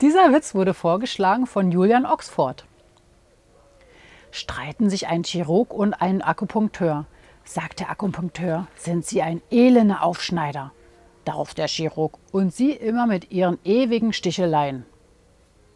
Dieser Witz wurde vorgeschlagen von Julian Oxford. Streiten sich ein Chirurg und ein Akupunkteur. Sagt der Akupunkteur, sind Sie ein elender Aufschneider. Darauf der Chirurg und Sie immer mit Ihren ewigen Sticheleien.